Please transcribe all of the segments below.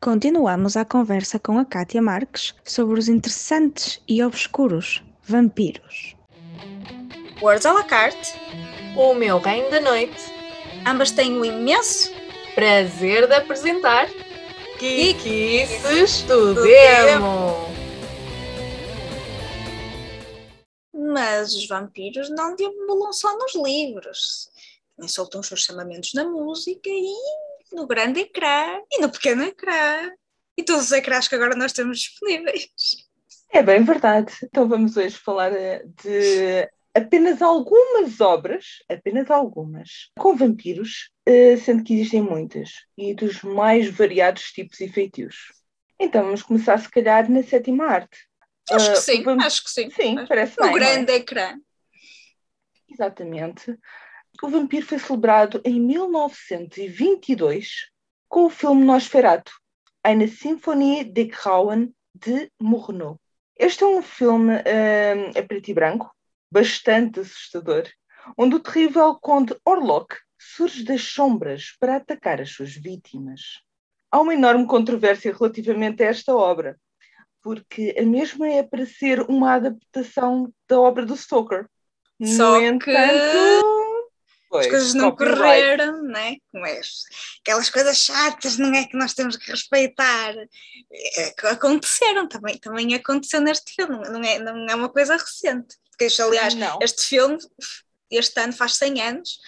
Continuamos a conversa com a Kátia Marques sobre os interessantes e obscuros vampiros. Words à la carte, O meu reino da noite. ambas têm o imenso Prazer de apresentar Kikices do do Demo. Mas os vampiros não deambulam só nos livros. Também soltam os seus chamamentos na música e no grande ecrã e no pequeno ecrã. E todos os ecrãs que agora nós temos disponíveis. É bem verdade. Então vamos hoje falar eh, de apenas algumas obras, apenas algumas, com vampiros, eh, sendo que existem muitas, e dos mais variados tipos e feitios. Então vamos começar, se calhar, na sétima arte. Acho que sim, vamos- acho que sim. Sim, parece No bem, é? grande ecrã. Exatamente. O Vampiro foi celebrado em 1922 com o filme Nosferatu, Eine Symphonie de Grauen de Murnau. Este é um filme hum, a preto e branco, bastante assustador, onde o terrível conde Orlok surge das sombras para atacar as suas vítimas. Há uma enorme controvérsia relativamente a esta obra, porque a mesma é para ser uma adaptação da obra do Stoker. Só no que entanto, As pois, coisas não copyright. correram, né? Como é? Aquelas coisas chatas, não é que nós temos que respeitar. É aconteceram também, também aconteceu neste filme, não é, não é uma coisa recente. Porque, aliás, Não. este filme, este ano faz 100 anos,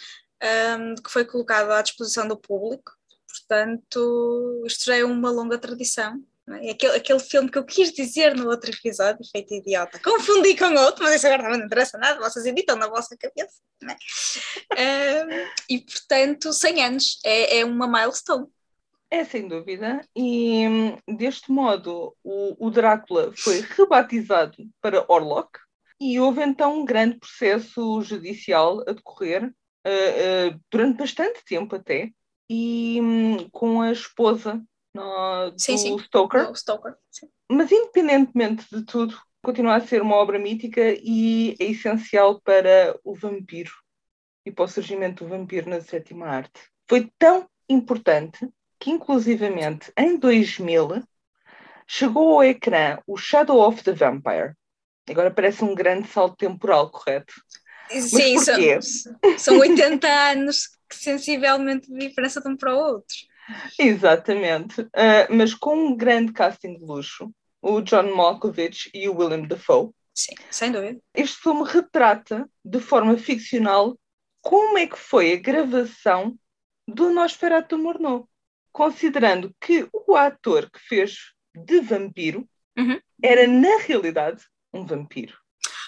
hum, que foi colocado à disposição do público, portanto, isto já é uma longa tradição. É? Aquele, aquele filme que eu quis dizer no outro episódio, feito idiota, confundi com outro, mas isso agora não interessa nada, vocês editam na vossa cabeça. é? Hum, e portanto, 100 anos é, é uma milestone. É sem dúvida. E hum, deste modo o, o Drácula foi rebatizado para Orlok e houve então um grande processo judicial a decorrer eh, eh, durante bastante tempo até e hum, com a esposa no- do Sim, sim. Stoker. O Stoker. sim. Mas independentemente de tudo, continua a ser uma obra mítica e é essencial para o vampiro e para o surgimento do vampiro na sétima arte. Foi tão importante que, inclusivamente, em 2000, chegou ao ecrã o Shadow of the Vampire. Agora parece um grande salto temporal, correto? Sim, são, são 80 anos que sensivelmente de diferença de um para o outro. Exatamente. Ah, mas com um grande casting de luxo, o John Malkovich e o William Dafoe. Sim, sem dúvida. este filme retrata de forma ficcional como é que foi a gravação do Nosferatu Murnau, considerando que o ator que fez de vampiro Uhum. era, na realidade, um vampiro.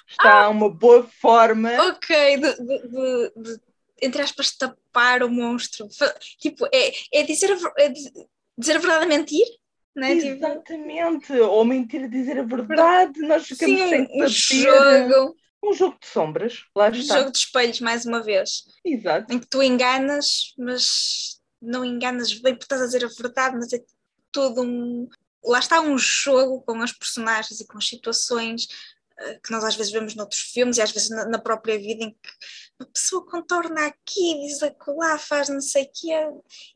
Está uma boa forma. Ok, de, de- de- de, entre aspas, tapar o monstro. Tipo, é, é, dizer, é di- dizer a verdade a mentir? Não é? Tipo, Exatamente, ou mentir a dizer a verdade, nós ficamos sim, sem um, um jogo, Um jogo de sombras, lá um está. jogo de espelhos, mais uma vez. Exato. em que tu enganas, mas não enganas bem porque estás a dizer a verdade, mas é todo um. Lá está um jogo com as personagens e com as situações que nós às vezes vemos noutros filmes e às vezes na, na própria vida em que a pessoa contorna aqui, diz acolá, faz não sei o quê,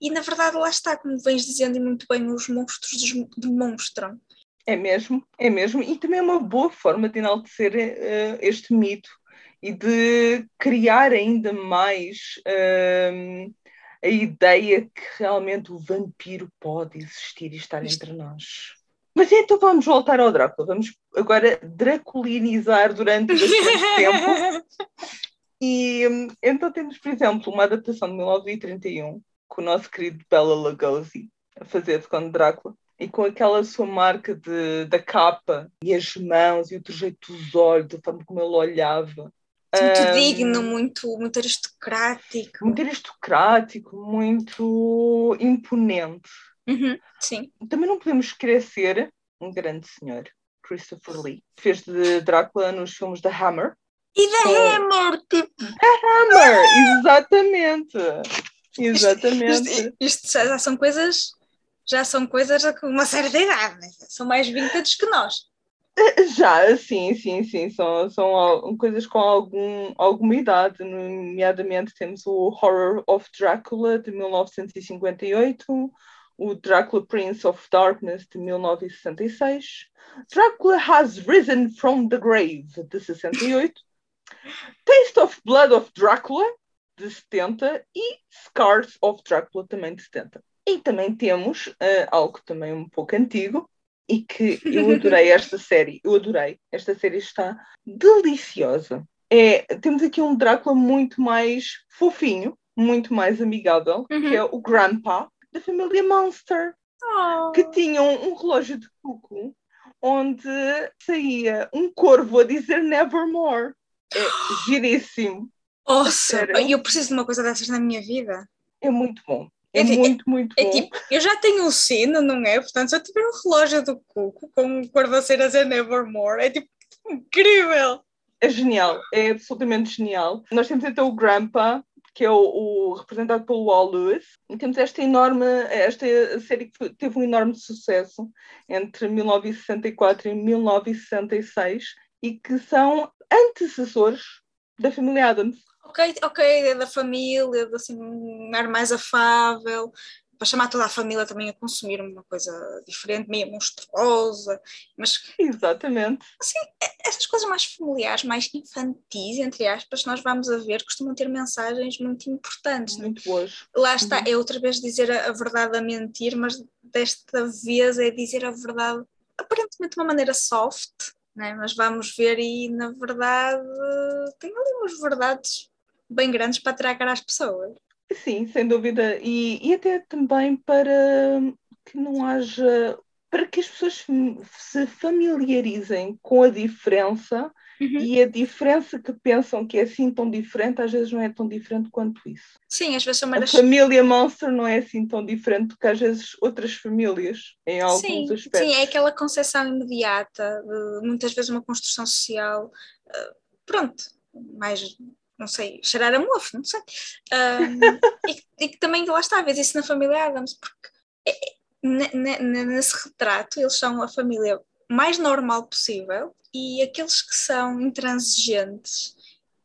e na verdade lá está, como vens dizendo e muito bem, os monstros demonstram. É mesmo, é mesmo. E também é uma boa forma de enaltecer eh, este mito e de criar ainda mais ehm, a ideia que realmente o vampiro pode existir e estar entre nós. Mas então vamos voltar ao Drácula. Vamos agora draculinizar durante bastante tempo. E hum, então temos, por exemplo, uma adaptação de 1931 com o nosso querido Bela Lugosi a fazer de Conde Drácula e com aquela sua marca de, da capa e as mãos e o trejeito dos olhos, a forma como ele olhava. Muito Ahm, digno, muito, muito aristocrático. Muito aristocrático, muito imponente. Uhum, sim. Também não podemos esquecer um grande senhor, Christopher Lee, que fez de Drácula nos filmes da Hammer. E da Com- Hammer, tipo, Hammer, exatamente. Exatamente. Isto, isto já já são coisas, já são coisas com uma certa idade, né? são mais vintage que nós. Já, sim, sim, sim, são, são coisas com algum, alguma idade, nomeadamente temos o Horror of Drácula de 1958, o Drácula Prince of Darkness de 1966, Drácula Has Risen from the Grave de 68, Taste of Blood of Drácula de 70 e Scars of Drácula também de 70. E também temos uh, algo também um pouco antigo e que eu adorei esta série, eu adorei. Esta série está deliciosa. É, temos aqui um Drácula muito mais fofinho, muito mais amigável, Uhum. que é o Grandpa da família Monster, Oh. que tinha um, relógio de cuco onde saía um corvo a dizer Nevermore. É giríssimo. Nossa, sério? eu preciso de uma coisa dessas na minha vida. É muito bom. É É ti- muito, muito É bom. tipo, eu já tenho um sino, não é? Portanto, se eu tiver um relógio do cuco com um corvaceiro a dizer Nevermore, é tipo incrível. É genial, é absolutamente genial. Nós temos então o Grandpa, que é o, o representado pelo Wall Lewis, temos esta enorme, esta série que teve um enorme sucesso entre 1964 e 1966 e que são antecessores da família Adams. Ok, ok, é da família, de assim, um ar mais afável, para chamar toda a família também a consumir uma coisa diferente, meio monstruosa, mas Exatamente. essas coisas mais familiares, mais infantis, entre aspas, nós vamos a ver, costumam ter mensagens muito importantes. é? Muito boas. Lá está, Uhum. é outra vez dizer a, a verdade a mentir, mas desta vez é dizer a verdade aparentemente de uma maneira soft, né? mas vamos ver e na verdade tem ali umas verdades bem grandes para atracar às pessoas. Sim, sem dúvida. E, e até também para que não haja. para que as pessoas se familiarizem com a diferença Uhum. e a diferença que pensam que é assim tão diferente, às vezes não é tão diferente quanto isso. Sim, às vezes são A uma das... família Monster não é assim tão diferente do que às vezes outras famílias, em alguns Sim, aspectos. sim, é aquela concepção imediata, muitas vezes uma construção social, ah, pronto, mais, não sei, cheirar a mofo, não sei. Ahm, e, que- e que também lá está, vês isso na família Adams, porque é- é- ne- nesse retrato eles são a família mais normal possível e aqueles que são intransigentes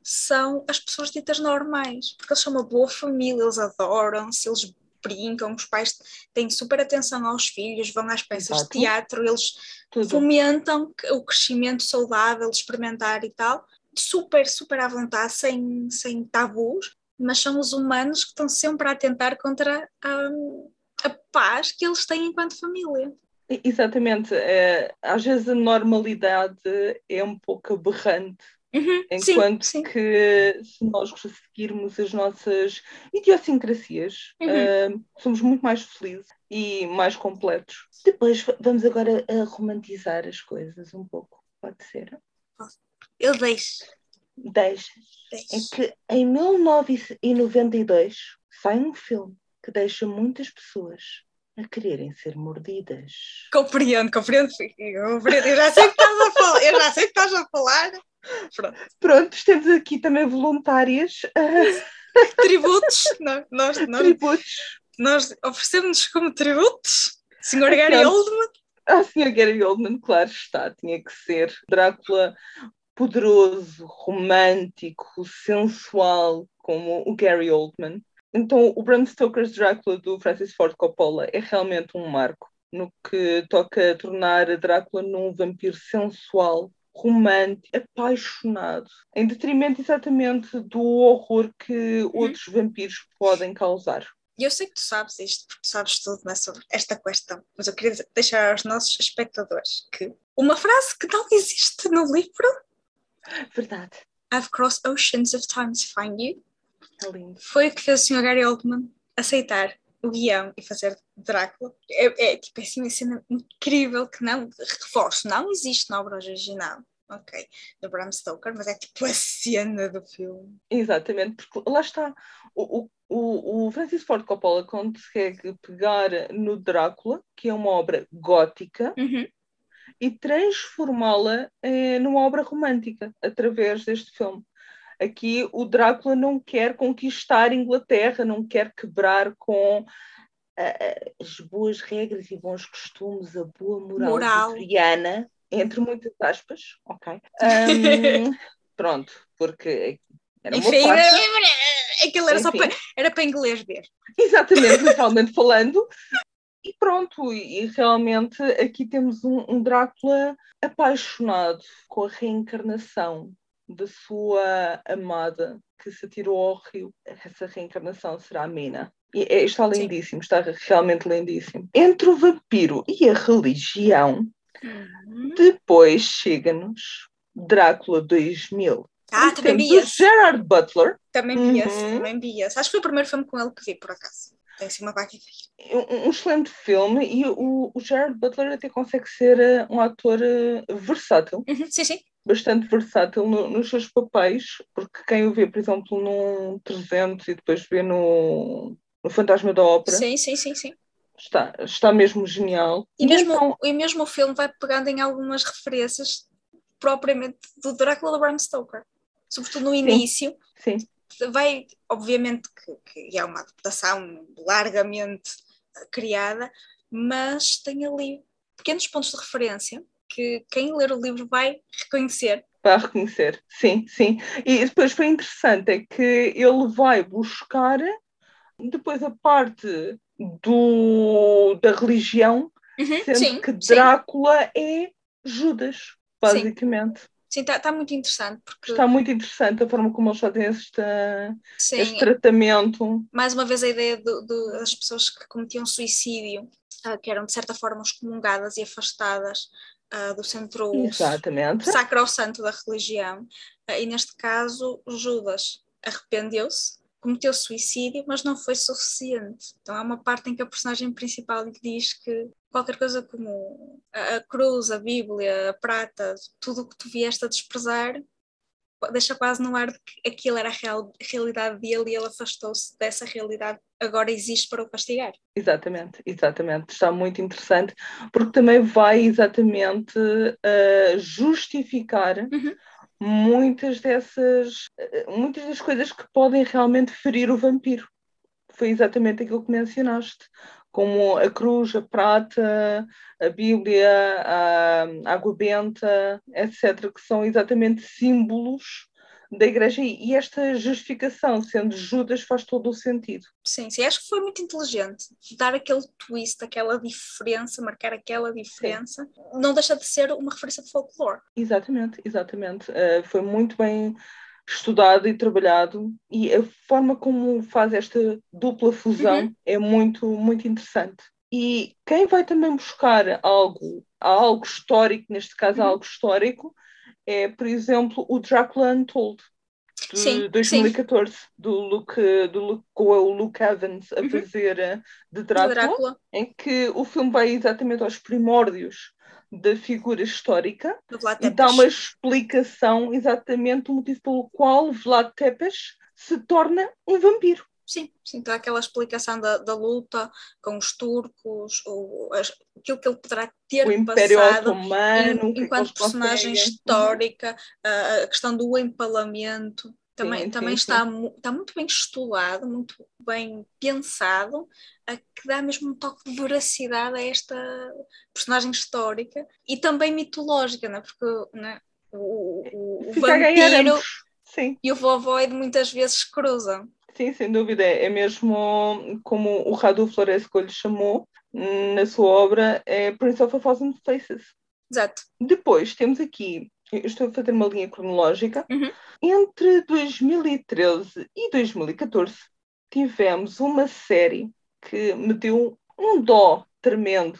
são as pessoas ditas normais, porque eles são uma boa família, eles adoram-se, eles brincam, os pais têm super atenção aos filhos, vão às peças Exato. de teatro, eles Tudo. fomentam o crescimento saudável, experimentar e tal, super, super à vontade, sem, sem tabus, mas são os humanos que estão sempre a atentar contra hum, a paz que eles têm enquanto família. Exatamente. é, às vezes a normalidade é um pouco aberrante Uhum, sim, Enquanto sim. que se nós seguirmos as nossas idiosincrasias, Uhum. ah, somos muito mais felizes e mais completos. Depois va- vamos agora a romantizar as coisas um pouco, pode ser? Eu deixo. Deixas. É deixo. que em 1992 sai um filme que deixa muitas pessoas a quererem ser mordidas. Compreendo, compreendo, eu compreendo. Eu já sei que estás a falar. Eu já sei que estás a falar. Pronto. Pronto, temos aqui também voluntárias, Tributos. Nós, nós, nós, tributos nós oferecemos-nos como tributos. Senhor Gary. Oldman. Ah, Sr. Gary Oldman, claro está, tinha que ser Drácula poderoso, romântico, sensual, como o Gary Oldman. Então, o Bram Stoker's Drácula do Francis Ford Coppola é realmente um marco no que toca a tornar a Drácula num vampiro sensual, romântico, apaixonado, em detrimento exatamente do horror que outros vampiros podem causar. E eu sei que tu sabes isto, porque tu sabes tudo né, sobre esta questão, mas eu queria deixar aos nossos espectadores que uma frase que não existe no livro, Verdade, I've crossed oceans of time to find you, é lindo. foi o que fez o Sr. Gary Oldman aceitar o guião e fazer Drácula. É, é tipo é assim uma cena incrível que não, reforço, não existe na obra original, ok, do Bram Stoker, mas é tipo a cena do filme. Exatamente, porque lá está. O, o, o Francis Ford Coppola consegue pegar no Drácula, que é uma obra gótica, Uhum. E transformá-la eh, numa obra romântica através deste filme. Aqui o Drácula não quer conquistar Inglaterra, não quer quebrar com ah, ah, as boas regras e bons costumes, a boa moral, Moral. vitoriana, entre muitas aspas, ok? Ahm, pronto, porque era uma Enfim, farsa. aquilo era só Enfim. para, era para inglês ver. Exatamente, literalmente falando. E pronto, e realmente aqui temos um, um Drácula apaixonado com a reencarnação da sua amada que se atirou ao rio. Essa reencarnação será a Mina. E é, está lindíssimo, está realmente lindíssimo. Entre o vampiro e a religião, uhum. depois chega-nos Drácula 2000. Ah, também vi esse. Gerard Butler. Também vi esse, uhum. também vi esse. Acho que foi o primeiro filme com ele que vi, por acaso. Tem assim uma vaca um, um excelente filme e o, o Gerard Butler até consegue ser uh, um ator uh, versátil. Uhum, sim, sim. Bastante versátil no, nos seus papéis, porque quem o vê, por exemplo, num 300 e depois vê no, no Fantasma da Ópera. Sim, sim, sim, sim. Está, está mesmo genial. E mesmo, então... e mesmo o filme vai pegando em algumas referências propriamente do Drácula de Bram Stoker. Sobretudo no início. Sim. Vai, obviamente, que, que é uma adaptação largamente criada, mas tem ali pequenos pontos de referência que quem ler o livro vai reconhecer. Vai reconhecer, sim, sim. E depois foi interessante é que ele vai buscar depois a parte do, da religião, uhum, sendo sim, que Drácula sim. é Judas, basicamente. Sim, está tá muito interessante. Porque... Está muito interessante a forma como eles fazem este, este tratamento. Mais uma vez a ideia do, do, das pessoas que cometiam suicídio, uh, que eram de certa forma excomungadas e afastadas uh, do centro Exatamente. sacro-santo da religião. Uh, e neste caso, Judas arrependeu-se cometeu suicídio, mas não foi suficiente. Então há uma parte em que a personagem principal lhe diz que qualquer coisa como a, a cruz, a Bíblia, a prata, tudo o que tu vieste a desprezar, deixa quase no ar de que aquilo era a real, realidade dele e ele afastou-se dessa realidade, agora existe para o castigar. Exatamente, exatamente. Está muito interessante, porque também vai exatamente uh, justificar. Uhum muitas dessas muitas das coisas que podem realmente ferir o vampiro. Foi exatamente aquilo que mencionaste, como a cruz, a prata, a Bíblia, a água benta, etc., que são exatamente símbolos da igreja e esta justificação, sendo Judas, faz todo o sentido. Sim, sim, acho que foi muito inteligente dar aquele twist, aquela diferença, marcar aquela diferença, sim. não deixa de ser uma referência de folclore. Exatamente, exatamente. Uh, foi muito bem estudado e trabalhado e a forma como faz esta dupla fusão uhum. é muito, muito interessante. E quem vai também buscar algo, algo histórico, neste caso uhum. algo histórico, é, por exemplo, o Dracula Untold, de sim, 2014, sim. do Luke, do Luke, com o Luke Evans a uhum. fazer eh, de Drácula, Drácula, em que o filme vai exatamente aos primórdios da figura histórica e dá uma explicação exatamente do motivo pelo qual Vlad Tepes se torna um vampiro. Sim, sim, então aquela explicação da, da luta com os turcos, ou as, aquilo que ele poderá ter o Império passado Otomano, em, enquanto personagem conseguem. histórica, a questão do empalamento, também, sim, também sim, está, sim. está muito bem estudado, muito bem pensado, a que dá mesmo um toque de veracidade a esta personagem histórica e também mitológica, não é? porque né, o, o, o vampiro e o vovoide muitas vezes cruzam. Sim, sem dúvida. É mesmo como o Radu Floresco lhe chamou na sua obra, é Prince of a Thousand Faces. Exato. Depois temos aqui, estou a fazer uma linha cronológica, uhum. entre 2013 e 2014 tivemos uma série que me deu um dó tremendo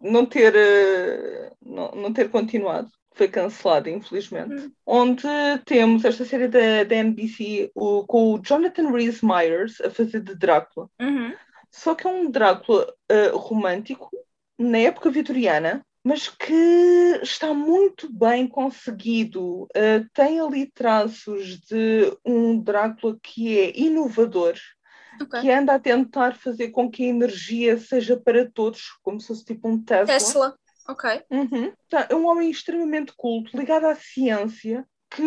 não ter, eh, não, não ter continuado foi cancelada, infelizmente. Hum. Onde temos esta série da, da NBC o, com o Jonathan Rhys Myers a fazer de Drácula. Uhum. Só que é um Drácula uh, romântico, na época vitoriana, mas que está muito bem conseguido. Uh, tem ali traços de um Drácula que é inovador. Okay. Que anda a tentar fazer com que a energia seja para todos, como se fosse tipo um Tesla. Tesla. Ok. Uhum. Tá, é um homem extremamente culto, ligado à ciência, que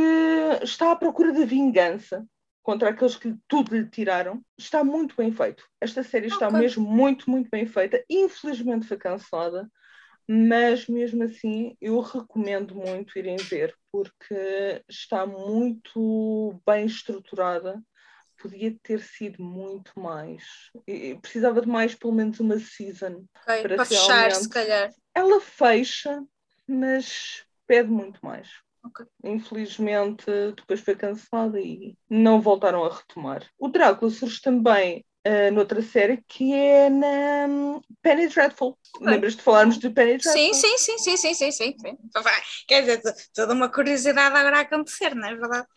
está à procura de vingança contra aqueles que tudo lhe tiraram. Está muito bem feito. Esta série está okay. mesmo muito, muito bem feita. Infelizmente foi cancelada, mas mesmo assim eu recomendo muito irem ver, porque está muito bem estruturada podia ter sido muito mais. E precisava de mais, pelo menos uma season. Okay, para para fechar, realmente- se calhar. Ela fecha, mas pede muito mais. Ok. Infelizmente, depois foi cancelada e não voltaram a retomar. O Drácula surge também ah, noutra série que é na hum, Penny Dreadful. Lembras de falarmos de Penny Dreadful? Sim, sim, sim, sim, sim, sim, sim, sim. Vai, Quer dizer, to- toda uma curiosidade agora a acontecer, não é verdade?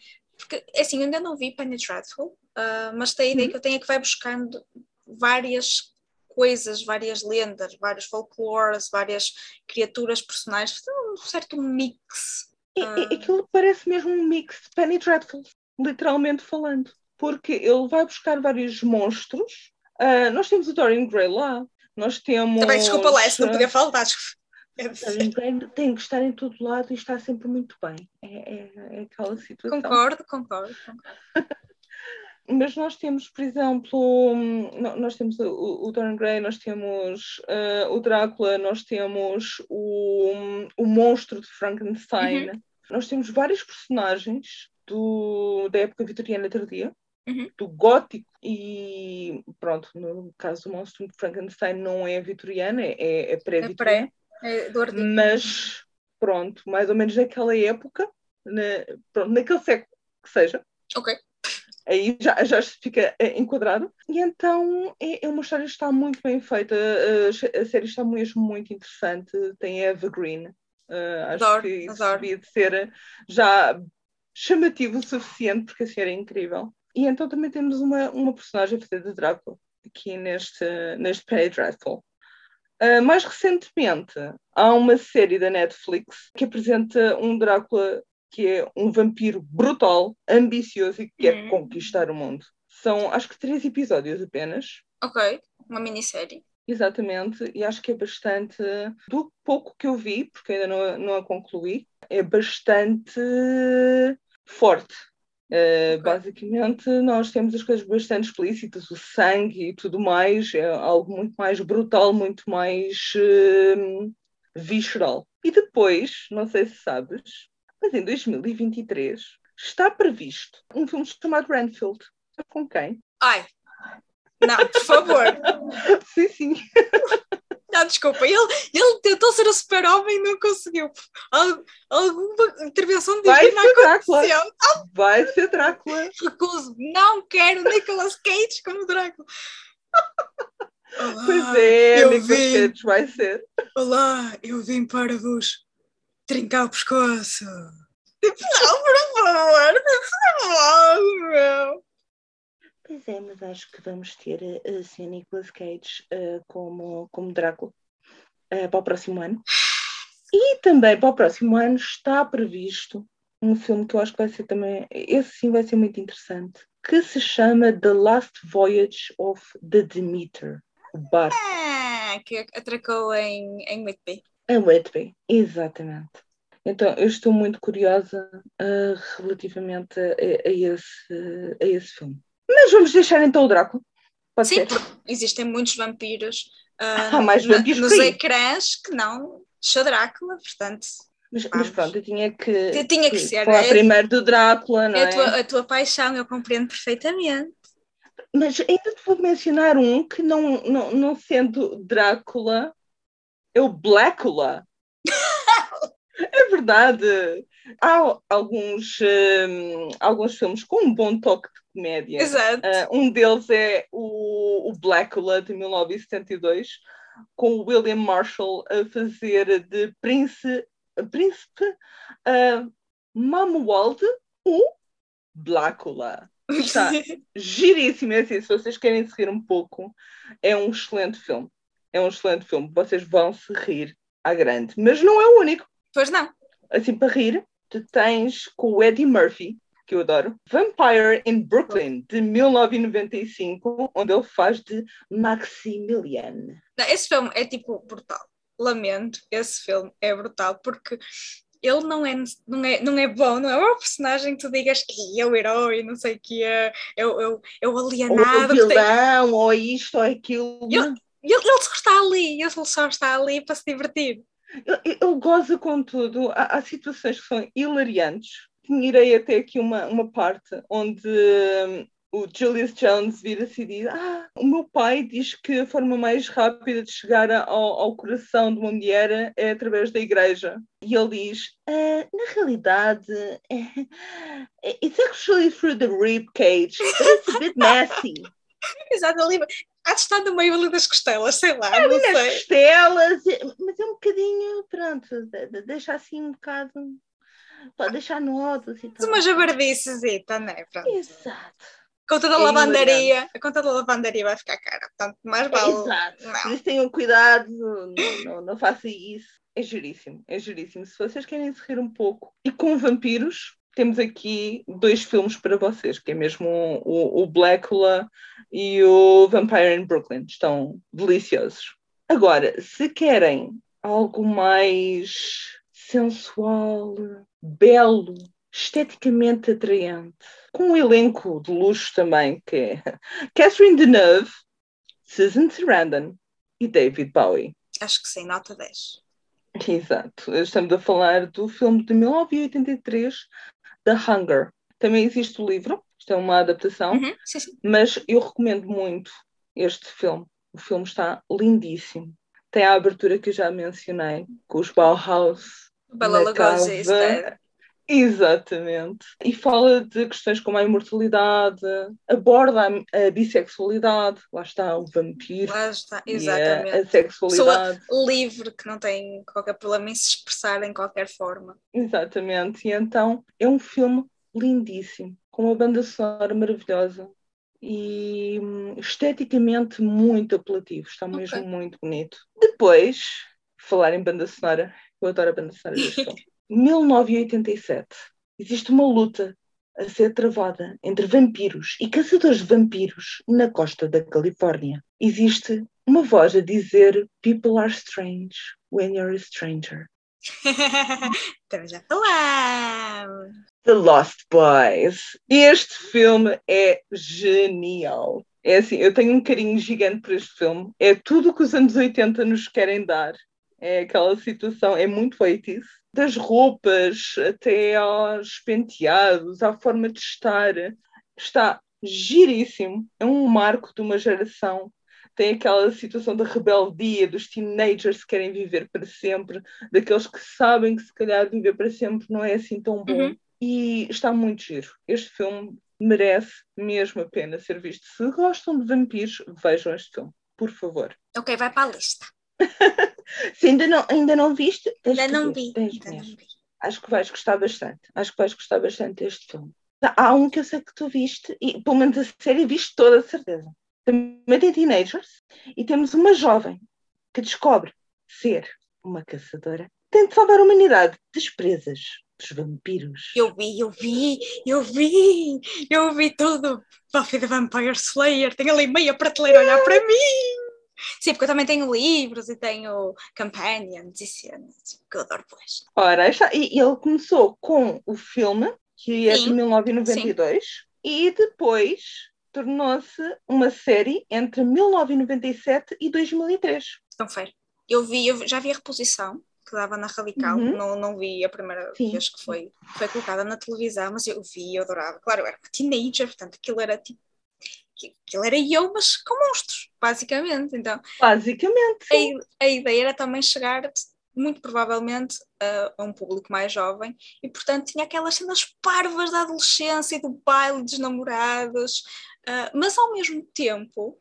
Porque, assim, eu ainda não vi Penny Dreadful, ah, mas tem a ideia que eu tenho é que vai buscando várias coisas, várias lendas, vários folclores, várias criaturas, personagens, um certo mix. E- Aquilo parece mesmo um mix de Penny Dreadful, literalmente falando. Porque ele vai buscar vários monstros. Ah, nós temos o Dorian Gray lá. Nós temos. Também, desculpa lá, não podia faltar. desculpa. Dorian Gray tem que estar em todo lado e está sempre muito bem. É, é- é aquela situação. Concordo, concordo. concordo. Mas nós temos, por exemplo, hum, nós temos o, o Dorian Gray, nós temos ah, o Drácula, nós temos o, o monstro de Frankenstein, Uhum. nós temos vários personagens do, da época vitoriana tardia, Uhum. do gótico e pronto, no caso do monstro de Frankenstein não é vitoriana, é, é É pré-vitoriana, pré, é mas pronto, mais ou menos naquela época, na- pronto, naquele século que seja, Ok. aí já, já se fica eh, enquadrado. E então é, é uma história que está muito bem feita, a, a série está mesmo muito interessante, tem Eva Green. Eh, acho Adoro, que isso adoro. devia de ser já chamativo o suficiente, porque a série é incrível. E então também temos uma, uma personagem a fazer de Drácula aqui neste, neste Penny Dreadful. Uh, mais recentemente, há uma série da Netflix que apresenta um Drácula que é um vampiro brutal, ambicioso e que quer Hum. conquistar o mundo. São, acho que, três episódios apenas. Ok, uma minissérie. Exatamente, e acho que é bastante. Do pouco que eu vi, porque ainda não, não a concluí, é bastante forte. Uh, Ok. Basicamente, nós temos as coisas bastante explícitas, o sangue e tudo mais, é algo muito mais brutal, muito mais hum, visceral. E depois, não sei se sabes, mas em 2023 está previsto um filme chamado Renfield. Com quem? Ai, não, por favor. sim, sim. Não, desculpa, ele, ele tentou ser o super-homem e não conseguiu. Al- alguma intervenção Vai ser Drácula. Vai ser Drácula. Recuso, não quero Nicolas Cage como Drácula. Olá, Pois é, Nicolas. Cage vai ser. Olá, eu vim para vos trincar o pescoço. Tipo, não, por favor, por favor, meu. Pois é, mas acho que vamos ter assim Nicolas Cage eh, como, como Drácula eh, para o próximo ano. E também para o próximo ano está previsto um filme que eu acho que vai ser também, esse sim vai ser muito interessante, que se chama The Last Voyage of the Demeter, o barco Ah, que atracou em, em Whitby. a Whitby, exatamente. Então, eu estou muito curiosa ah, relativamente a- a esse, a esse filme. Mas vamos deixar então o Drácula. Pode Sim, ser? porque existem muitos vampiros ah, Há mais vampiros nos ecrãs que não Sr. Drácula, portanto, Mas, mas pronto, eu tinha que, Eu tinha que ser, falar é- primeiro do Drácula, não é é? a tua, a tua paixão, eu compreendo perfeitamente. Mas ainda te vou mencionar um que não, não, não sendo Drácula, é o Blácula. é verdade. Há alguns, hum, alguns filmes com um bom toque de comédia. Exato. Ah, um deles é o, o Blácula, de 1972, com o William Marshall a fazer de príncipe, príncipe uh, Mamuwald, o Blácula. Está giríssimo, é assim, se vocês querem se rir um pouco, é um excelente filme. É um excelente filme. Vocês vão se rir à grande. Mas não é o único. Pois não. Assim, para rir, tu tens com o Eddie Murphy, que eu adoro, Vampire in Brooklyn, de 1995, onde ele faz de Maximilian. Não, Esse filme é tipo brutal. Lamento, esse filme é brutal porque ele não é, não é, não é bom, não é uma personagem que tu digas que é o herói, não sei o que é, é, o- é, o- é o Ou o alienado. que tem- vilão, ou isto, ou aquilo. Eu- Ele, ele só está ali, ele só está ali para se divertir. Ele, ele goza com tudo. Há, há situações que são hilariantes. Irei até aqui uma, uma parte onde hum, o Julius Jones vira-se e diz: Ah, o meu pai diz que a forma mais rápida de chegar ao, ao coração de uma mulher é através da igreja. E ele diz: ah, Na realidade, é, it's actually through the rib cage, but it's a bit messy. Exato, ali há de estar no meio ali das costelas, sei lá, É não sei. costelas, mas é um bocadinho, pronto, de- de- deixa assim um bocado. Pode deixar nodos e tal. Uma jabardicezita, não é? Pronto. Exato. A conta da É lavandaria, a conta da lavandaria vai ficar cara, portanto, mais vale. Exato. Por Não. isso tenham cuidado, não, não, não façam isso. É giríssimo, é giríssimo. Se vocês querem se rir um pouco e com vampiros, temos aqui dois filmes para vocês, que é mesmo o, o Blackula e o Vampire in Brooklyn. Estão deliciosos. Agora, se querem algo mais sensual, belo, esteticamente atraente, com um elenco de luxo também, que é Catherine Deneuve, Susan Sarandon e David Bowie. Acho que sim, nota 10. Exato. Estamos a falar do filme de 1983, The Hunger. Também existe o livro, isto é uma adaptação, Uhum, sim, sim. mas eu recomendo muito este filme. O filme está lindíssimo. Tem a abertura que eu já mencionei, com os Bauhaus. Isso é. Exatamente. E fala de questões como a imortalidade, aborda a, a bissexualidade, lá está o vampiro Lá está, a, exatamente. a sexualidade. Livre, que não tem qualquer problema em se expressar em qualquer forma. Exatamente. E então é um filme lindíssimo, com uma banda sonora maravilhosa e hum, esteticamente muito apelativo. Está mesmo Ok. muito bonito. Depois, falar em banda sonora, eu adoro a banda sonora deste filme. 1987. Existe uma luta a ser travada entre vampiros e caçadores de vampiros na costa da Califórnia. Existe uma voz a dizer People are strange when you're a stranger. Também já falamos. The Lost Boys. Este filme é genial. É assim, eu tenho um carinho gigante por este filme. É tudo o que os anos 80 nos querem dar. É aquela situação, é muito 80s. Das roupas até aos penteados, à forma de estar. Está giríssimo. É um marco de uma geração. Tem aquela situação da rebeldia, dos teenagers que querem viver para sempre, daqueles que sabem que se calhar viver para sempre não é assim tão bom Uhum. e está muito giro. Este filme merece mesmo a pena ser visto. Se gostam de vampiros, vejam este filme, por favor. Ok, vai para a lista. Se ainda não, ainda não viste, Ainda não vi. Ainda não vi. Acho que vais gostar bastante. Acho que vais gostar bastante deste filme. Há um que eu sei que tu viste, e pelo menos a série viste toda, de certeza. Também tem teenagers, e temos uma jovem que descobre ser uma caçadora. Tem de salvar a humanidade das presas, dos vampiros. Eu vi, eu vi, eu vi, eu vi tudo. Buffy the Vampire Slayer, tenho ali meia prateleira a olhar para mim. Sim, porque eu também tenho livros e tenho companions e cenas, que eu adoro pois. Ora, e ele começou com o filme, que é de Sim, 1992, e depois tornou-se uma série entre 1997 e 2003. Então foi. Eu vi, eu já vi a reposição que dava na Radical, Uhum. não, não vi a primeira Sim. vez que foi, foi colocada na televisão, mas eu vi, eu adorava. Claro, eu era uma teenager, portanto aquilo era tipo. Aquilo era eu, mas com monstros, basicamente. Então, Basicamente, a, a ideia era também chegar, muito provavelmente, a, a um público mais jovem e, portanto, tinha aquelas cenas parvas da adolescência, do baile dos namorados, ah, mas ao mesmo tempo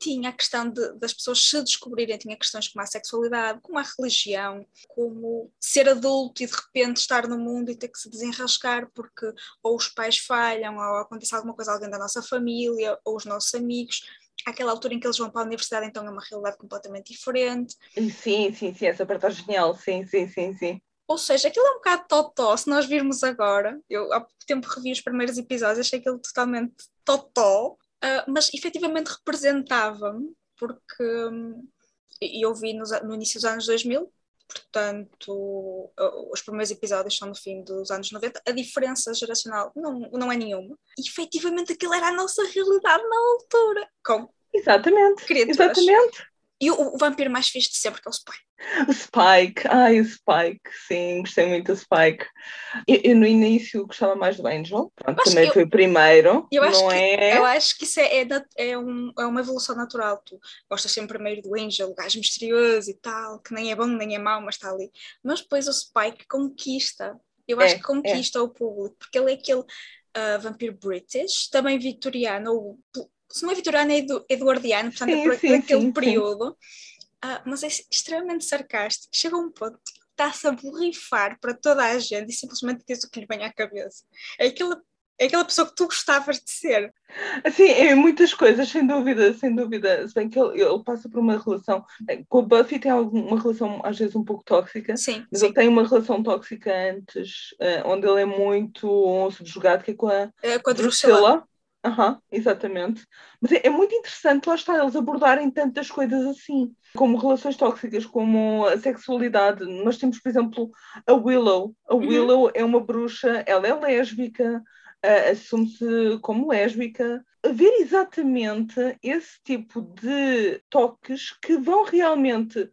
tinha a questão de- das pessoas se descobrirem, tinha questões como a sexualidade, como a religião, como ser adulto e de repente estar no mundo e ter que se desenrascar porque ou os pais falham, ou acontece alguma coisa a alguém da nossa família, ou os nossos amigos. Aquela altura em que eles vão para a universidade, então é uma realidade completamente diferente. Sim, sim, sim, essa parte é genial. Sim, sim, sim, sim. Ou seja, aquilo é um bocado totó, se nós virmos agora, eu há pouco tempo revi os primeiros episódios, achei aquilo totalmente totó, ah, mas efetivamente representava-me, porque e eu vi nos a- no início dos anos 2000, portanto, ah, os primeiros episódios são no fim dos anos 90, a diferença geracional não, não é nenhuma. E efetivamente aquilo era a nossa realidade na altura, com Exatamente. criaturas. Exatamente. E o, o vampiro mais fixe de sempre, que é o Spike. O Spike, ai, o Spike, sim, gostei muito do Spike. Eu, eu no início gostava mais do Angel, pronto, também eu- foi o primeiro, Eu acho, não que, é? eu acho que isso é, é, é um- é uma evolução natural. Tu gostas sempre primeiro do Angel, o gajo misterioso e tal, que nem é bom nem é mau, mas está ali. Mas depois o Spike conquista. Eu acho É, que conquista o público, porque ele é aquele ah, vampiro British, também vitoriano, ou, se não é vitoriano, é edu- eduardiano, portanto Sim, é por, sim, por aquele sim, sim. período. Ah, mas é extremamente sarcástico. Chega um ponto que está-se a borrifar para toda a gente e simplesmente diz o que lhe vem à cabeça. É aquela, é aquela pessoa que tu gostavas de ser. Assim, é muitas coisas, sem dúvida, sem dúvida. Se bem que ele, ele passa por uma relação. Com a Buffy tem algum- uma relação, às vezes, um pouco tóxica, Sim, mas sim. ele tem uma relação tóxica antes, eh, onde ele é muito subjugado, que é com a Ah, com a Drusilla. Drusilla. Aham, exatamente. Mas é, é muito interessante, lá está, eles abordarem tantas coisas assim, como relações tóxicas, como a sexualidade. Nós temos, por exemplo, a Willow. A Uhum. Willow é uma bruxa, ela é lésbica, ah, assume-se como lésbica. Ver exatamente esse tipo de toques que vão realmente.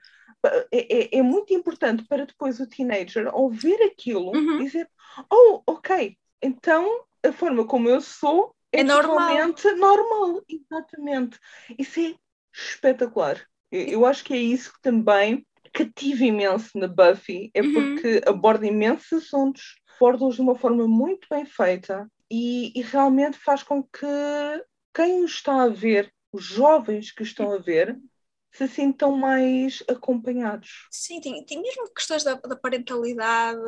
É, é- é muito importante para depois o teenager, ao ver aquilo, Uhum. dizer: Oh, ok, então a forma como eu sou é, É normal." normal. Exatamente. Isso é espetacular. Eu, acho que é isso que também cativa imenso na Buffy, é Uhum. porque aborda imensos assuntos, aborda-os de uma forma muito bem feita e, e realmente faz com que quem o está a ver, os jovens que estão a ver, se sintam mais acompanhados. Sim, tem, tem mesmo questões da, da parentalidade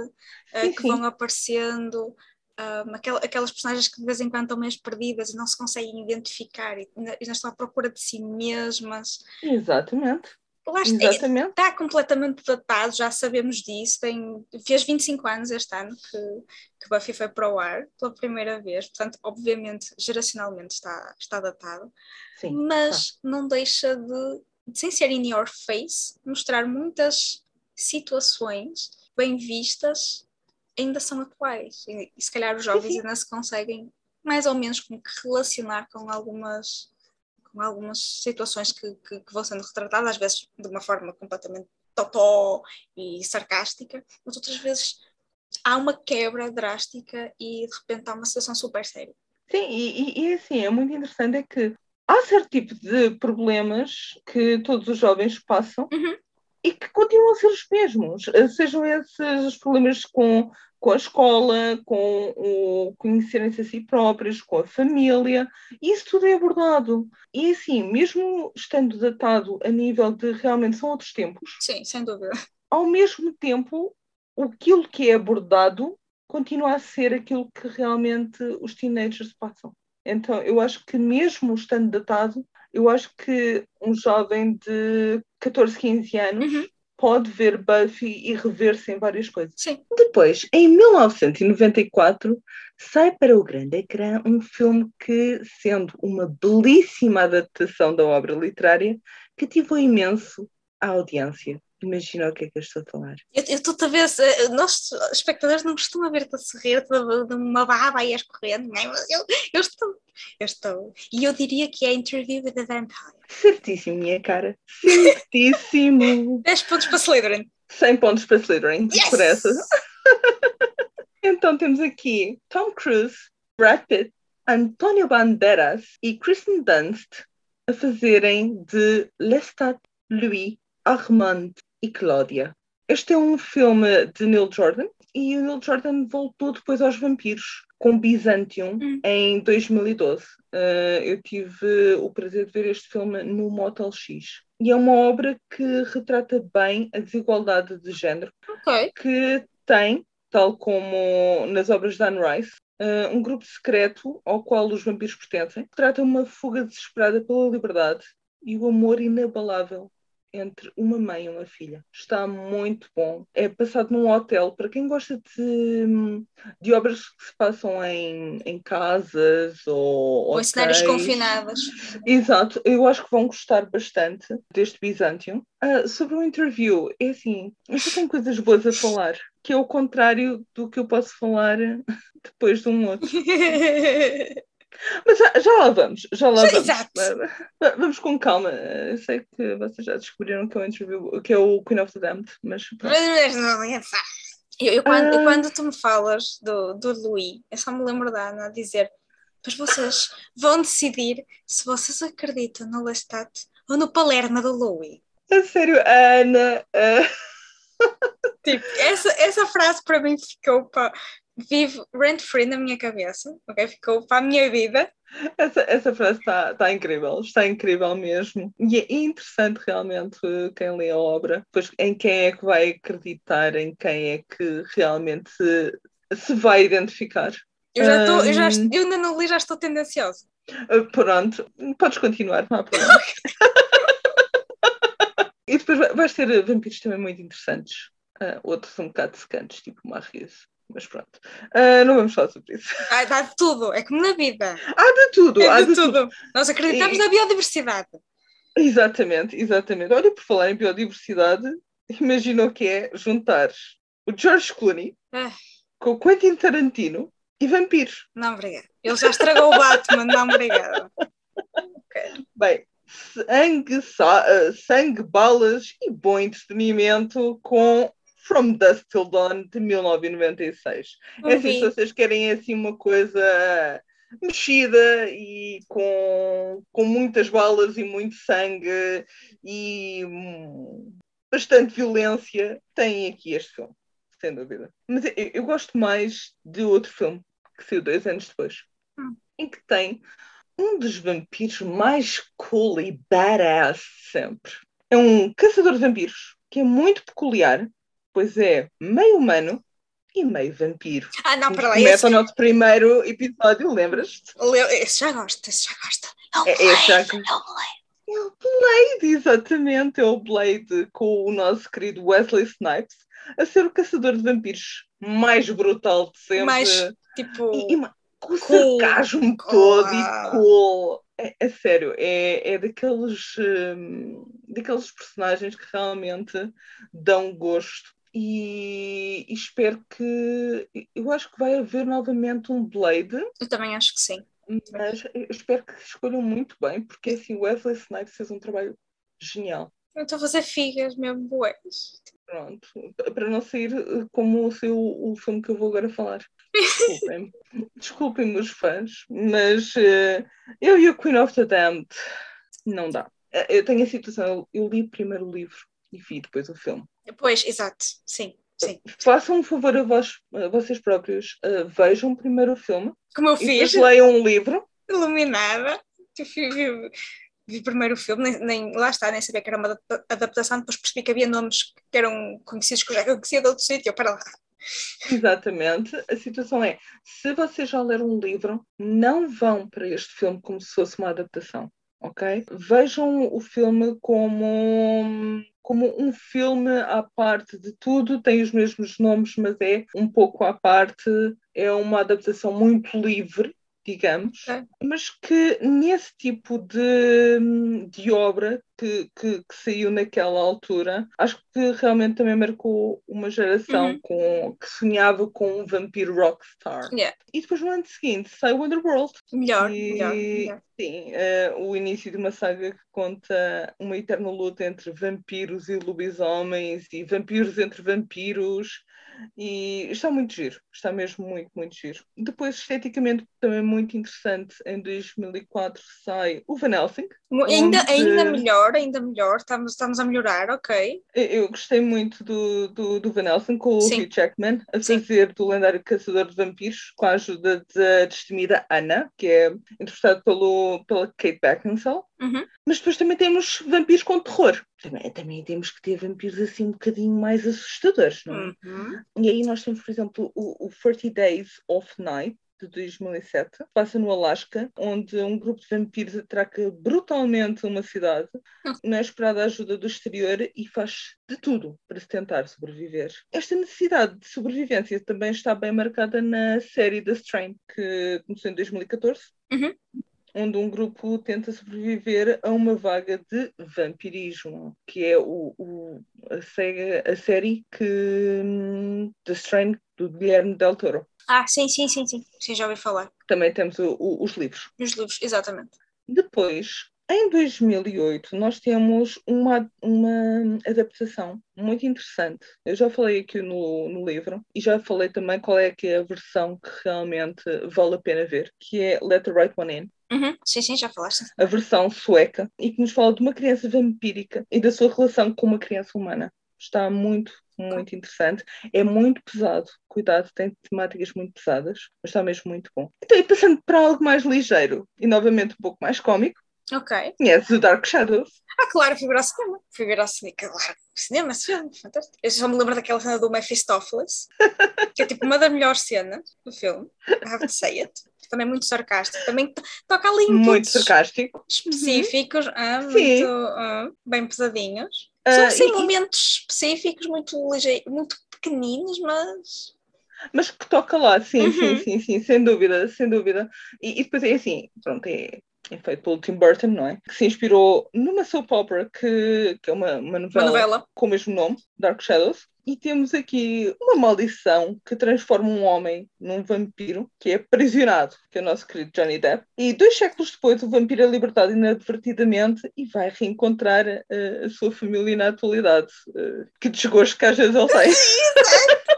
Sim, que sim. vão aparecendo, aquel- aquelas personagens que de vez em quando estão meio perdidas e não se conseguem identificar e ainda, estão à procura de si mesmas. Exatamente, Lá está, exatamente. está completamente datado, já sabemos disso. Tem, fez 25 anos este ano que, que Buffy foi para o ar pela primeira vez, portanto, obviamente, geracionalmente está, está datado, Sim, mas não deixa de, de, sem ser in your face, mostrar muitas situações bem vistas ainda são atuais. E, e se calhar os jovens ainda se conseguem mais ou menos como relacionar com algumas com algumas situações que, que, que vão sendo retratadas, às vezes de uma forma completamente totó e sarcástica, mas outras vezes há uma quebra drástica e de repente há uma situação super séria. Sim, e, e, e assim, é muito interessante é que há certo tipo de problemas que todos os jovens passam Uhum. E que continuam a ser os mesmos, eh, sejam esses os problemas com, com a escola, com o conhecerem-se a si próprios, com a família, isso tudo é abordado. E assim, mesmo estando datado a nível de realmente são outros tempos, Sim, sem dúvida. ao mesmo tempo, aquilo que é abordado continua a ser aquilo que realmente os teenagers passam. Então, eu acho que mesmo estando datado, eu acho que um jovem de 14, 15 anos Uhum. pode ver Buffy e rever-se em várias coisas. Sim. Depois, em 1994, sai para o grande ecrã um filme que, sendo uma belíssima adaptação da obra literária, cativou imenso a audiência. Imagina o que é que eu estou a falar. Eu eu estou a ver, se- nós espectadores não costumam ver-te a sorrir de, uma baba aí a escorrendo, não é? Mas eu, eu estou, eu estou. E eu diria que é Interview with the Vampire. Certíssimo, minha cara. Certíssimo. 10 pontos para Slytherin. 100 pontos para Slytherin, Yes! por essa. Então temos aqui Tom Cruise, Brad Pitt, Antonio Banderas e Kristen Dunst a fazerem de Lestat, Louis, Armand e Cláudia. Este é um filme de Neil Jordan e o Neil Jordan voltou depois aos vampiros com Byzantium Hum. em 2012. Uh, eu tive o prazer de ver este filme no Motel X. E é uma obra que retrata bem a desigualdade de género Ok. que tem, tal como nas obras de Anne Rice, uh, um grupo secreto ao qual os vampiros pertencem, que trata uma fuga desesperada pela liberdade e o amor inabalável entre uma mãe e uma filha. Está muito bom. É passado num hotel. Para quem gosta de, de obras que se passam em, em casas ou, Ou em cenários confinados. Exato, eu acho que vão gostar bastante deste Byzantium. Ah, sobre o interview, é assim, eu só tenho coisas boas a falar, que é o contrário do que eu posso falar depois de um outro. Mas já, já lá vamos, já lá vamos. Exato. Va- Vamos com calma. Eu sei que vocês já descobriram que é o interview, que é o Queen of the Damned, mas pronto. Eu, eu quando, eu Ah. quando tu me falas do, do Louis, eu só me lembro da Ana a dizer: Pois vocês vão decidir se vocês acreditam no Lestat ou no Palerma do Louis. A sério, a Ana. ah, Tipo, essa, essa frase para mim ficou para. Vive rent free na minha cabeça, ok? Ficou para a minha vida. essa, essa frase está tá incrível, está incrível mesmo. E é interessante realmente quem lê a obra, pois em quem é que vai acreditar, em quem é que realmente se, se vai identificar. Eu já estou, eu, já, Hum. eu ainda não li, já estou tendenciosa. Ah, Pronto, podes continuar, não há problema. e depois vai- vais ter vampiros também muito interessantes, Ah, outros um bocado secantes, tipo Marius. Mas pronto, Ah, não vamos falar sobre isso. Ah, dá de tudo, é como na vida. Há de tudo, há É de de tudo. tudo. Nós acreditamos E- na biodiversidade. Exatamente, exatamente. Olha, por falar em biodiversidade, imagina o que é juntar o George Clooney Ah. com o Quentin Tarantino e vampiros. Não, obrigada. Ele já estragou o Batman, não, obrigada. Bem, sangue, sa- eh, sangue, balas e bom entretenimento com From Dusk Till Dawn de 1996. É assim, se vocês querem assim uma coisa mexida e com, com muitas balas e muito sangue e hum, bastante violência, têm aqui este filme, sem dúvida. Mas eu, eu gosto mais de outro filme que saiu dois anos depois, Hum. em que tem um dos vampiros mais cool e badass sempre. É um caçador de vampiros que é muito peculiar, pois é meio humano e meio vampiro. Ah, não, para lá. Começa Esse, o nosso primeiro episódio, lembras-te? esse já gosta, esse já gosta. É o É- Blade, esse já- é o Blade. É o Blade, exatamente, é o Blade com o nosso querido Wesley Snipes a ser o caçador de vampiros mais brutal de sempre. Mais, tipo, E- e com o sarcasmo todo e cool. É, é sério, é, é daqueles, hum, daqueles personagens que realmente dão gosto. E, e espero que. Eu acho que vai haver novamente um Blade, eu também acho que sim. mas eu espero que escolham muito bem, porque assim, Wesley Snipes fez um trabalho genial. Eu estou a fazer figas mesmo boas. Pronto, para não sair eh, como o seu o filme que eu vou agora falar. Desculpem-me. Desculpem meus fãs, mas eh, eu e o Queen of the Damned não dá. Eh, Eu tenho a situação, eu, li primeiro o livro e vi depois o filme. Pois, exato, sim, sim. Façam um favor a, vós, a vocês próprios, eh, vejam primeiro o filme Como eu e depois fiz, leiam um livro. iluminada, eu vi, vi, vi primeiro o filme, nem, nem- lá está, nem sabia que era uma adapta- adaptação, depois percebi que havia nomes que eram conhecidos que eu já conhecia de outro sítio, para lá. Exatamente. A situação é: se vocês já leram um livro, não vão para este filme como se fosse uma adaptação, ok? Vejam o filme como, como um filme à parte de tudo, tem os mesmos nomes, mas é um pouco à parte, é uma adaptação muito livre. Digamos, Ok. mas que nesse tipo de, de obra que, que, que saiu naquela altura, acho que realmente também marcou uma geração Uhum. com, que sonhava com um vampiro rockstar. Yeah. E depois no ano seguinte sai Wonderworld. Melhor, E, melhor, melhor. Sim, eh, o início de uma saga que conta uma eterna luta entre vampiros e lobisomens e vampiros entre vampiros. E está muito giro, está mesmo muito, muito giro. Depois, esteticamente, também muito interessante, em 2004 sai o Van Helsing. Ainda, onde- ainda melhor, ainda melhor, estamos, estamos a melhorar, ok. Eu, eu gostei muito do, do, do Van Helsing com o Sim. Hugh Jackman a Sim. fazer do lendário caçador de vampiros com a ajuda da destemida Anna, que é interpretada pelo, pela Kate Beckinsale. Uhum. Mas depois também temos vampiros com terror. Também, também temos que ter vampiros assim um bocadinho mais assustadores, não é? Uhum. E aí nós temos, por exemplo, o, o 30 Days of Night, de 2007, passa no Alasca, onde um grupo de vampiros atraca brutalmente uma cidade, não é esperada a ajuda do exterior e faz de tudo para se tentar sobreviver. Esta necessidade de sobrevivência também está bem marcada na série The Strain, que começou em 2014. Uhum. Onde um grupo tenta sobreviver a uma vaga de vampirismo, que é o, o- a, série, a série que hum, The Strain do Guilherme Del Toro. Ah, sim, sim, sim, sim, sim, já ouvi falar. também temos o- o- os livros. Os livros, exatamente. Depois, em 2008, nós temos uma, uma adaptação muito interessante. Eu já falei aqui no, no livro e já falei também qual é que é a versão que realmente vale a pena ver, que é Let the Right One In. Uhum. Sim, sim, já falaste. a versão sueca e que nos fala de uma criança vampírica e da sua relação com uma criança humana. Está muito, muito interessante. É muito pesado. Cuidado, tem temáticas muito pesadas, mas está mesmo muito bom. Então, e passando para algo mais ligeiro e novamente um pouco mais cómico, Ok. conheces o Dark Shadows? Ah, claro, fui ver ao cinema. Fui ver ao cinema. Claro, cinema, esse filme, fantástico. Eu só me lembro daquela cena do Mephistopheles, que é tipo uma das melhores cenas do filme. I have to say it. Também muito sarcástico. Também to- toca ali em Muito sarcástico. específicos, ah, Sim. muito ah, bem pesadinhos. Ah, São assim e- momentos específicos, muito ligeiros, muito pequeninos, mas. Mas que toca lá, sim, Uhum. sim, sim, sim, sem dúvida, sem dúvida. E, e depois é assim, pronto, é, é feito pelo Tim Burton, não é? Que se inspirou numa soap opera que, que é uma, uma Uma novela novela. com o mesmo nome, Dark Shadows. E temos aqui uma maldição que transforma um homem num vampiro, que é aprisionado, que é o nosso querido Johnny Depp. E dois séculos depois, o vampiro é libertado inadvertidamente e vai reencontrar eh, a sua família na atualidade. Eh, que desgosto que às vezes ele tem.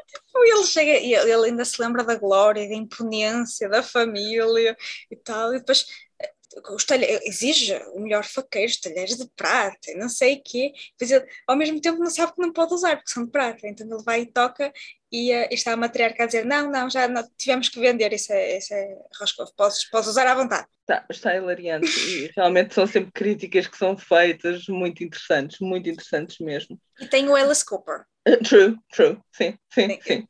Ele chega e ele ainda se lembra da glória, da imponência, da família e tal, e depois os talheres, exige o melhor faqueiro, os talheres de prata, não sei o quê, depois ele ao mesmo tempo não sabe que não pode usar, porque são de prata, então ele vai e toca e, eh, e está a matriarca a dizer, não, não, já não, tivemos que vender, isso é, isso é roscovo, podes, podes usar à vontade. Está, está hilariante e realmente são sempre críticas que são feitas muito interessantes, muito interessantes mesmo. E tem o Alice Cooper. Uh, True, true, sim, sim, Sim. sim.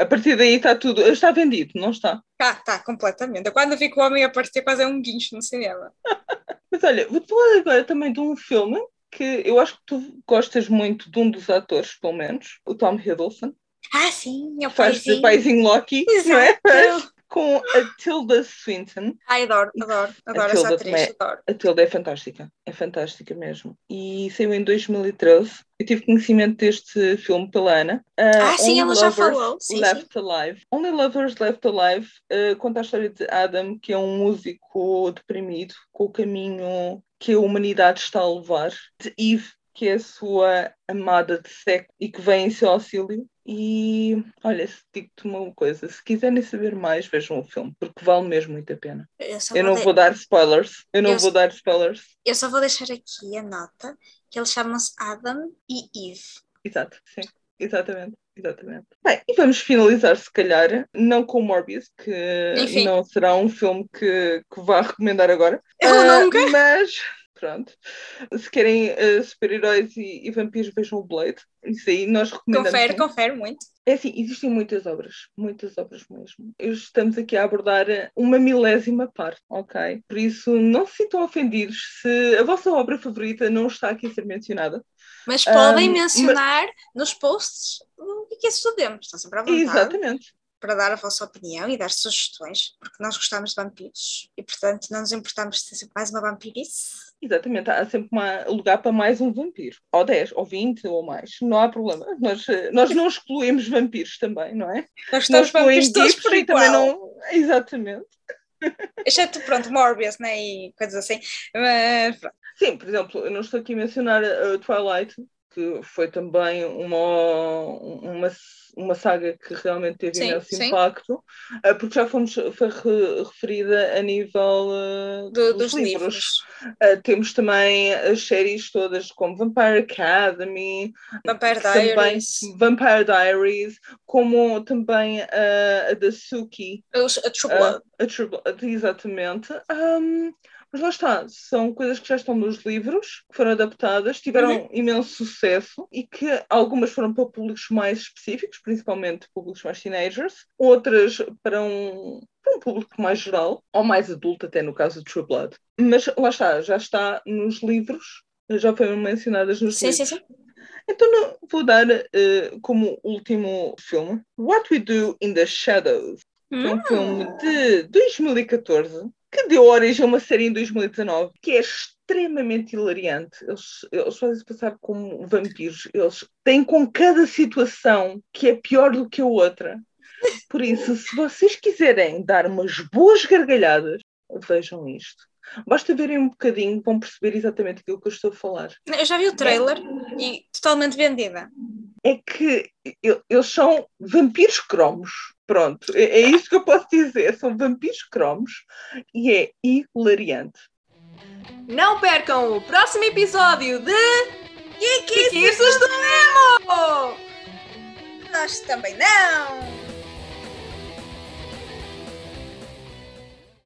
A partir daí está tudo. Está vendido, não está? Tá, tá, completamente. Eu quando vi que o homem aparecia quase é um guincho no cinema. Mas olha, vou-te falar agora também de um filme que eu acho que tu gostas muito de um dos atores, pelo menos, o Tom Hiddleston. Ah, sim, é o Faz paizinho. paizinho Loki, não é? Exato. Com a Tilda Swinton. Ai, adoro, adoro, adoro essa atriz, também. adoro. A Tilda é fantástica, é fantástica mesmo. E saiu em 2013. Eu tive conhecimento deste filme pela Ana. Ah, sim, Only ela já Lovers falou. Sim, sim. Left Alive. Only Lovers Left Alive uh, conta a história de Adam, que é um músico deprimido, com o caminho que a humanidade está a levar, de Eve, que é a sua amada de século e que vem em seu auxílio. E olha, digo-te uma coisa, se quiserem saber mais, vejam o filme, porque vale mesmo muito a pena. Eu só, Eu não de- vou dar spoilers, eu não Eu- vou dar spoilers. eu só vou deixar aqui a nota que eles chamam-se Adam e Eve. Exato, sim, exatamente. Exatamente. Bem, e vamos finalizar, se calhar, não com Morbius, que Enfim. não será um filme que, que vá recomendar agora. Eu Ah, nunca. Mas, pronto. Se querem ah, super-heróis e, e vampiros, vejam o Blade. Isso aí nós recomendamos. Confere, muito. confere muito. É assim, existem muitas obras, muitas obras mesmo. Estamos aqui a abordar uma milésima parte, ok? Por isso, não se sintam ofendidos se a vossa obra favorita não está aqui a ser mencionada. Mas podem Um, mencionar nos posts o que é que estudemos. Estão sempre à vontade Exatamente. Para dar a vossa opinião e dar sugestões, porque nós gostamos de vampiros e, portanto, não nos importamos de ter sempre mais uma vampirice. Exatamente, há sempre uma- lugar para mais um vampiro, ou 10, ou 20, ou mais, não há problema. Nós, eh, nós não excluímos vampiros também, não é? Nós vampiros excluímos todos por e também igual. não. Exatamente. Exceto, pronto, Morbius, né? E coisas assim. Mas, pronto. Sim, por exemplo, eu não estou aqui a mencionar a Twilight, que foi também uma, uma, uma saga que realmente teve Sim, imenso sim. impacto, eh, porque já fomos, foi re- referida a nível eh, Do- dos, dos livros. Uh, temos também as séries todas como Vampire Academy, Vampire que também- Diaries. Vampire Diaries, como também uh, a da Suki, A True Blood. a True Blood, exatamente. Um, mas lá está, são coisas que já estão nos livros, que foram adaptadas, tiveram Uhum. imenso sucesso e que algumas foram para públicos mais específicos, principalmente públicos mais teenagers, outras para um, para um público mais geral, ou mais adulto, até no caso de True Blood. Mas lá está, já está nos livros, já foram mencionadas nos Sim, sim, livros. sim. Então não- vou dar eh, como último filme What We Do in the Shadows, que é um filme de 2014 que deu origem a uma série em 2019 que é extremamente hilariante. Eles, eles fazem-se passar como vampiros. Eles têm com cada situação que é pior do que a outra. Por isso, se vocês quiserem dar umas boas gargalhadas, vejam isto. Basta verem um bocadinho, vão perceber exatamente aquilo que eu estou a falar. Eu já vi o trailer e totalmente vendida. É que eles são vampiros cromos. Pronto, é, é isso que eu posso dizer. São vampiros cromos e é hilariante. Não percam o próximo episódio de E que Kikiços do Nemo! nós também não!